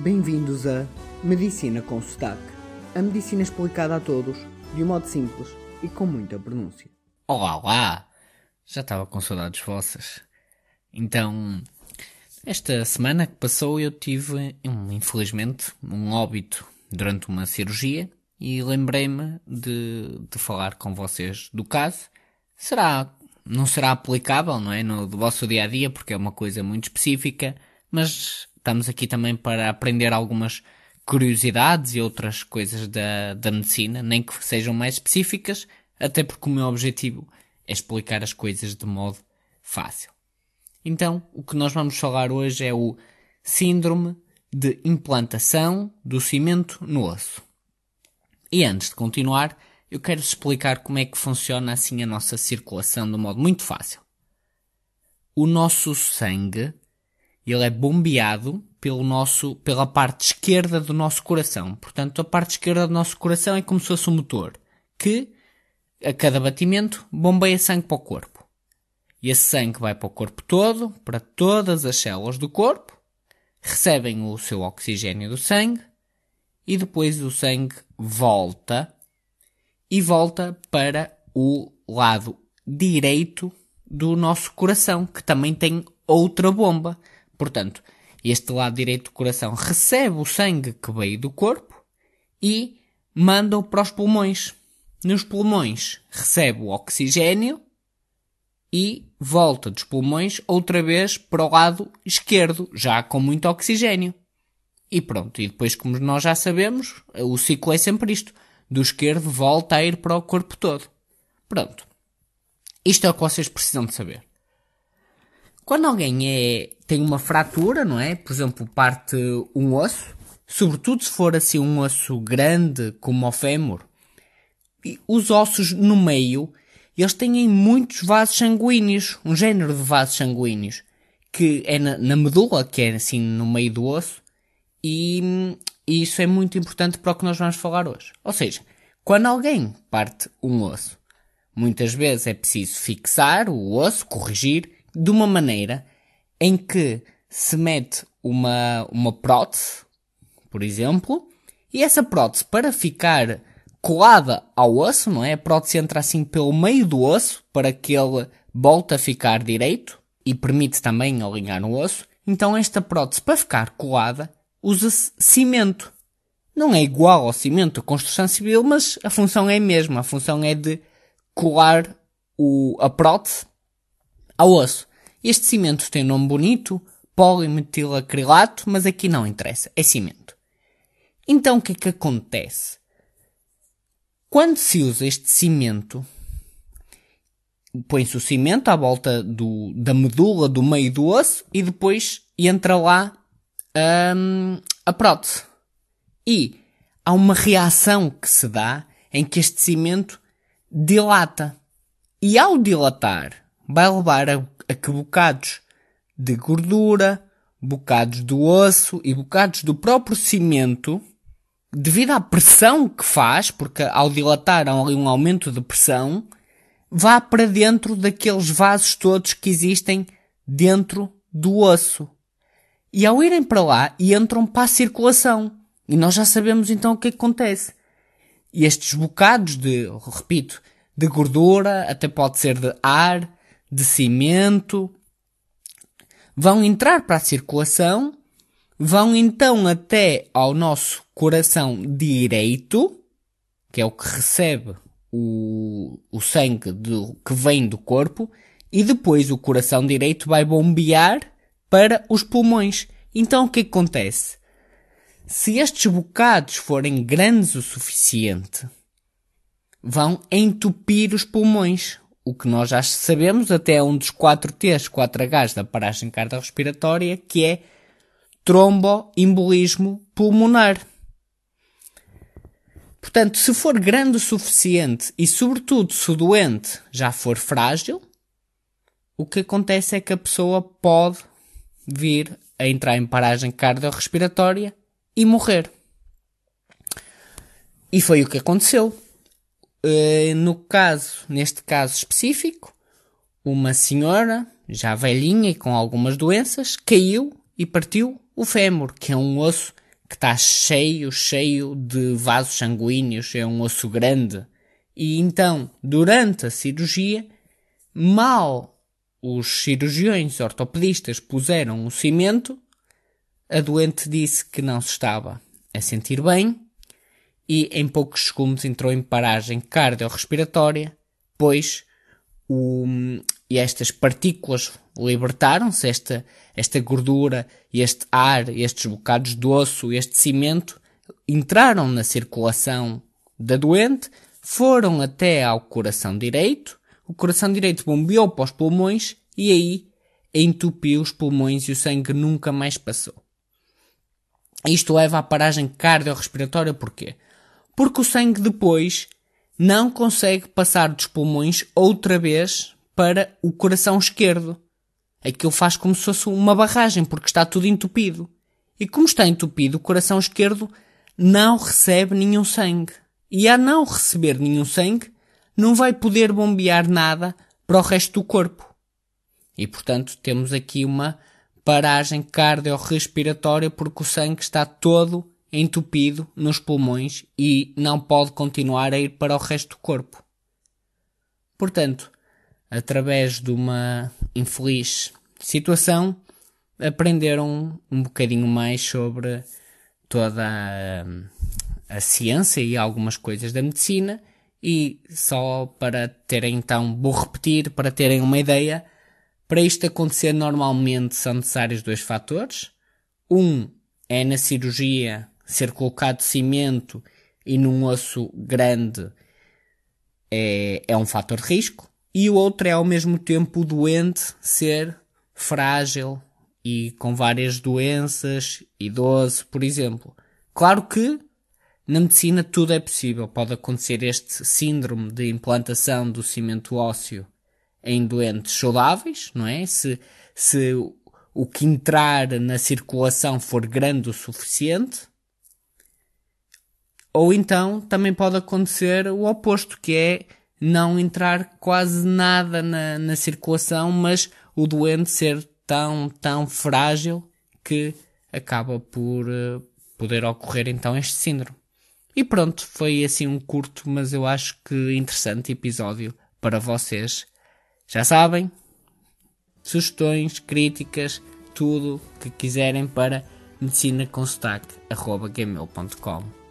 Bem-vindos a Medicina com Sotaque. A medicina explicada a todos, de um modo simples e com muita pronúncia. Olá, olá! Já estava com saudades vossas. Então, esta semana que passou eu tive, infelizmente, um óbito durante uma cirurgia e lembrei-me de, de falar com vocês do caso. Será, não será aplicável, não é, no vosso dia a dia, porque é uma coisa muito específica, mas estamos aqui também para aprender algumas curiosidades e outras coisas da, da medicina, nem que sejam mais específicas, até porque o meu objetivo é explicar as coisas de modo fácil. Então, o que nós vamos falar hoje é o Síndrome de Implantação do Cimento no Osso. E antes de continuar, eu quero explicar como é que funciona assim a nossa circulação de um modo muito fácil. O nosso sangue ele é bombeado pelo nosso, pela parte esquerda do nosso coração. Portanto, a parte esquerda do nosso coração é como se fosse um motor que, a cada batimento, bombeia sangue para o corpo. E esse sangue vai para o corpo todo, para todas as células do corpo, recebem o seu oxigênio do sangue e depois o sangue volta e volta para o lado direito do nosso coração, que também tem outra bomba. Portanto, este lado direito do coração recebe o sangue que veio do corpo e manda-o para os pulmões. Nos pulmões recebe o oxigênio e volta dos pulmões outra vez para o lado esquerdo, já com muito oxigênio. E pronto, e depois, como nós já sabemos, o ciclo é sempre isto: do esquerdo volta a ir para o corpo todo. Pronto. Isto é o que vocês precisam de saber. Quando alguém é, tem uma fratura, não é? Por exemplo, parte um osso, sobretudo se for assim um osso grande como o fémur, os ossos no meio, eles têm muitos vasos sanguíneos, um género de vasos sanguíneos, que é na, na medula, que é assim no meio do osso, e, e isso é muito importante para o que nós vamos falar hoje. Ou seja, quando alguém parte um osso, muitas vezes é preciso fixar o osso, corrigir, de uma maneira em que se mete uma, uma prótese, por exemplo, e essa prótese, para ficar colada ao osso, não é? A prótese entra assim pelo meio do osso para que ele volte a ficar direito e permite também alinhar no osso. Então esta prótese, para ficar colada, usa-se cimento. Não é igual ao cimento da construção civil, mas a função é a mesma. A função é de colar o, a prótese ao osso. Este cimento tem nome bonito, polimetilacrilato, mas aqui não interessa, é cimento. Então o que é que acontece? Quando se usa este cimento, põe-se o cimento à volta do, da medula do meio do osso e depois entra lá hum, a prótese. E há uma reação que se dá em que este cimento dilata. E ao dilatar, vai levar a, a que bocados de gordura, bocados do osso e bocados do próprio cimento, devido à pressão que faz, porque ao dilatar há ali um aumento de pressão, vá para dentro daqueles vasos todos que existem dentro do osso. E ao irem para lá, entram para a circulação. E nós já sabemos então o que, é que acontece. E estes bocados de, repito, de gordura, até pode ser de ar, de cimento, vão entrar para a circulação, vão então até ao nosso coração direito, que é o que recebe o, o sangue do, que vem do corpo, e depois o coração direito vai bombear para os pulmões. Então o que acontece? Se estes bocados forem grandes o suficiente, vão entupir os pulmões, o que nós já sabemos, até um dos 4 T's, 4 H's da paragem cardiorrespiratória, que é tromboembolismo pulmonar. Portanto, se for grande o suficiente e, sobretudo, se o doente já for frágil, o que acontece é que a pessoa pode vir a entrar em paragem cardiorrespiratória e morrer. E foi o que aconteceu. Uh, no caso, neste caso específico, uma senhora, já velhinha e com algumas doenças, caiu e partiu o fémur, que é um osso que está cheio, cheio de vasos sanguíneos, é um osso grande. E então, durante a cirurgia, mal os cirurgiões ortopedistas puseram o cimento, a doente disse que não se estava a sentir bem e em poucos segundos entrou em paragem cardiorrespiratória, pois o, e estas partículas libertaram-se, esta, esta gordura, este ar, estes bocados de osso, este cimento, entraram na circulação da doente, foram até ao coração direito, o coração direito bombeou para os pulmões e aí entupiu os pulmões e o sangue nunca mais passou. Isto leva à paragem cardiorrespiratória porquê? Porque o sangue depois não consegue passar dos pulmões outra vez para o coração esquerdo. Aquilo faz como se fosse uma barragem, porque está tudo entupido. E como está entupido, o coração esquerdo não recebe nenhum sangue. E a não receber nenhum sangue, não vai poder bombear nada para o resto do corpo. E portanto temos aqui uma paragem cardiorrespiratória porque o sangue está todo entupido nos pulmões e não pode continuar a ir para o resto do corpo. Portanto, através de uma infeliz situação, aprenderam um bocadinho mais sobre toda a, a ciência e algumas coisas da medicina e só para terem então, vou repetir, para terem uma ideia, para isto acontecer normalmente são necessários dois fatores. Um é na cirurgia ser colocado cimento e num osso grande é, é um fator de risco. E o outro é ao mesmo tempo o doente ser frágil e com várias doenças, idoso, por exemplo. Claro que na medicina tudo é possível. Pode acontecer este síndrome de implantação do cimento ósseo em doentes saudáveis, não é? Se, se o que entrar na circulação for grande o suficiente, ou então também pode acontecer o oposto, que é não entrar quase nada na, na circulação, mas o doente ser tão, tão frágil que acaba por uh, poder ocorrer então este síndrome. E pronto, foi assim um curto, mas eu acho que interessante episódio para vocês. Já sabem, sugestões, críticas, tudo que quiserem para medicinaconsotaque.gmail.com